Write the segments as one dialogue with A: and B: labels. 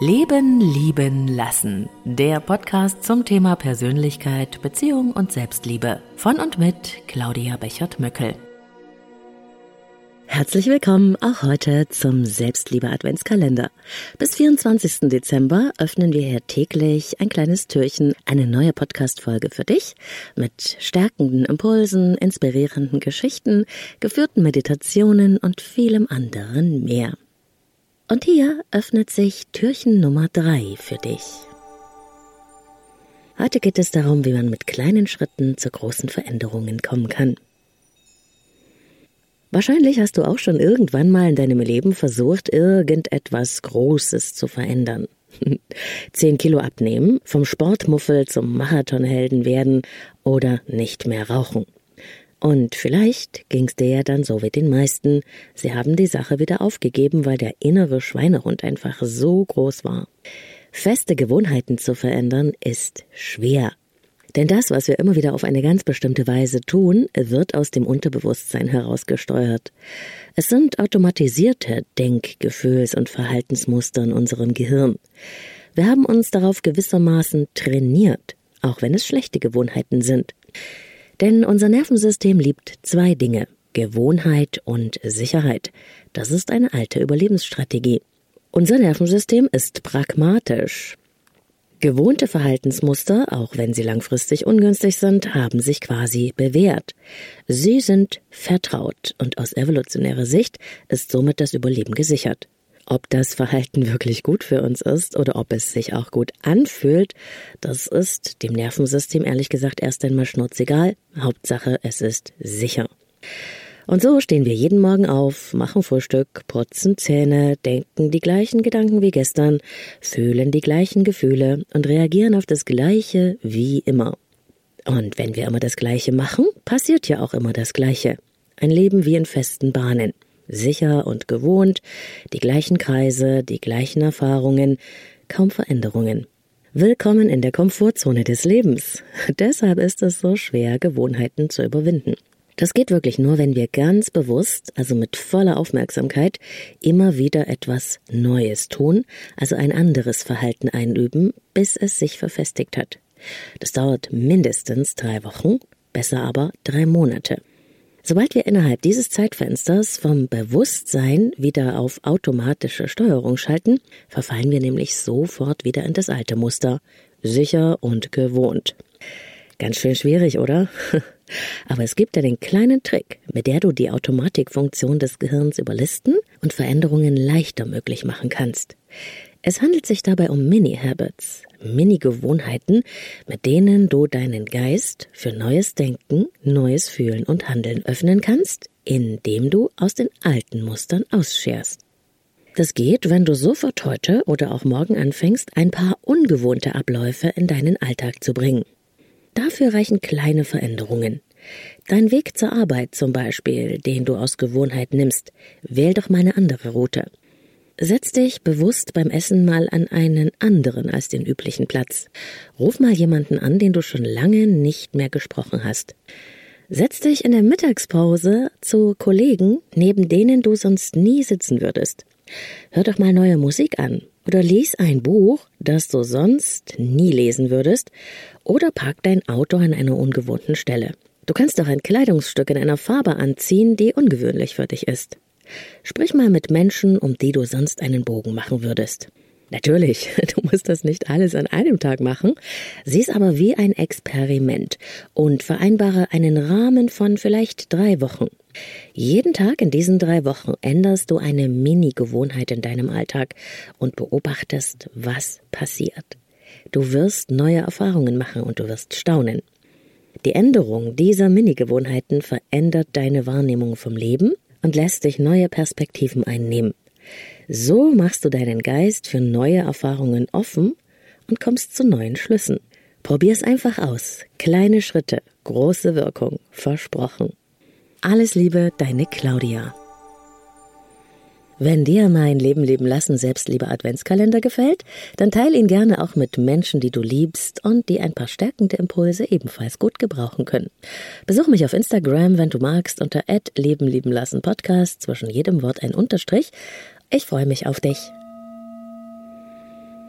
A: Leben, Lieben, Lassen. Der Podcast zum Thema Persönlichkeit, Beziehung und Selbstliebe. Von und mit Claudia Bechert-Möckel. Herzlich willkommen auch heute zum Selbstliebe-Adventskalender. Bis 24. Dezember öffnen wir hier täglich ein kleines Türchen, eine neue Podcast-Folge für dich mit stärkenden Impulsen, inspirierenden Geschichten, geführten Meditationen und vielem anderen mehr. Und hier öffnet sich Türchen Nummer drei für dich. Heute geht es darum, wie man mit kleinen Schritten zu großen Veränderungen kommen kann. Wahrscheinlich hast du auch schon irgendwann mal in deinem Leben versucht, irgendetwas Großes zu verändern. Zehn Kilo abnehmen, vom Sportmuffel zum Marathonhelden werden oder nicht mehr rauchen. Und vielleicht ging's dir ja dann so wie den meisten. Sie haben die Sache wieder aufgegeben, weil der innere Schweinehund einfach so groß war. Feste Gewohnheiten zu verändern ist schwer. Denn das, was wir immer wieder auf eine ganz bestimmte Weise tun, wird aus dem Unterbewusstsein herausgesteuert. Es sind automatisierte Denk-, Gefühls- und Verhaltensmuster in unserem Gehirn. Wir haben uns darauf gewissermaßen trainiert, auch wenn es schlechte Gewohnheiten sind. Denn unser Nervensystem liebt zwei Dinge Gewohnheit und Sicherheit. Das ist eine alte Überlebensstrategie. Unser Nervensystem ist pragmatisch. Gewohnte Verhaltensmuster, auch wenn sie langfristig ungünstig sind, haben sich quasi bewährt. Sie sind vertraut und aus evolutionärer Sicht ist somit das Überleben gesichert. Ob das Verhalten wirklich gut für uns ist oder ob es sich auch gut anfühlt, das ist dem Nervensystem ehrlich gesagt erst einmal schnurzegal. Hauptsache, es ist sicher. Und so stehen wir jeden Morgen auf, machen Frühstück, putzen Zähne, denken die gleichen Gedanken wie gestern, fühlen die gleichen Gefühle und reagieren auf das Gleiche wie immer. Und wenn wir immer das Gleiche machen, passiert ja auch immer das Gleiche. Ein Leben wie in festen Bahnen sicher und gewohnt, die gleichen Kreise, die gleichen Erfahrungen, kaum Veränderungen. Willkommen in der Komfortzone des Lebens. Deshalb ist es so schwer, Gewohnheiten zu überwinden. Das geht wirklich nur, wenn wir ganz bewusst, also mit voller Aufmerksamkeit, immer wieder etwas Neues tun, also ein anderes Verhalten einüben, bis es sich verfestigt hat. Das dauert mindestens drei Wochen, besser aber drei Monate. Sobald wir innerhalb dieses Zeitfensters vom Bewusstsein wieder auf automatische Steuerung schalten, verfallen wir nämlich sofort wieder in das alte Muster, sicher und gewohnt. Ganz schön schwierig, oder? Aber es gibt ja den kleinen Trick, mit der du die Automatikfunktion des Gehirns überlisten und Veränderungen leichter möglich machen kannst. Es handelt sich dabei um Mini-Habits, Mini-Gewohnheiten, mit denen du deinen Geist für neues Denken, neues Fühlen und Handeln öffnen kannst, indem du aus den alten Mustern ausscherst. Das geht, wenn du sofort heute oder auch morgen anfängst, ein paar ungewohnte Abläufe in deinen Alltag zu bringen. Dafür reichen kleine Veränderungen. Dein Weg zur Arbeit zum Beispiel, den du aus Gewohnheit nimmst, wähl doch mal eine andere Route. Setz dich bewusst beim Essen mal an einen anderen als den üblichen Platz. Ruf mal jemanden an, den du schon lange nicht mehr gesprochen hast. Setz dich in der Mittagspause zu Kollegen, neben denen du sonst nie sitzen würdest. Hör doch mal neue Musik an oder lies ein Buch, das du sonst nie lesen würdest, oder park dein Auto an einer ungewohnten Stelle. Du kannst auch ein Kleidungsstück in einer Farbe anziehen, die ungewöhnlich für dich ist. Sprich mal mit Menschen, um die du sonst einen Bogen machen würdest. Natürlich, du musst das nicht alles an einem Tag machen, sieh es aber wie ein Experiment und vereinbare einen Rahmen von vielleicht drei Wochen. Jeden Tag in diesen drei Wochen änderst du eine Mini-Gewohnheit in deinem Alltag und beobachtest, was passiert. Du wirst neue Erfahrungen machen und du wirst staunen. Die Änderung dieser Mini-Gewohnheiten verändert deine Wahrnehmung vom Leben und lässt dich neue Perspektiven einnehmen. So machst du deinen Geist für neue Erfahrungen offen und kommst zu neuen Schlüssen. Probier's einfach aus. Kleine Schritte, große Wirkung, versprochen. Alles Liebe, deine Claudia. Wenn dir mein Leben leben lassen Selbstliebe Adventskalender gefällt, dann teile ihn gerne auch mit Menschen, die du liebst und die ein paar stärkende Impulse ebenfalls gut gebrauchen können. Besuch mich auf Instagram, wenn du magst, unter Leben lieben lassen Podcast, zwischen jedem Wort ein Unterstrich. Ich freue mich auf dich.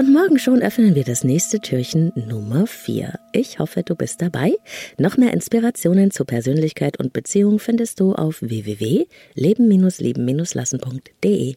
A: Und morgen schon öffnen wir das nächste Türchen Nummer 4. Ich hoffe, du bist dabei. Noch mehr Inspirationen zu Persönlichkeit und Beziehung findest du auf www.leben-leben-lassen.de.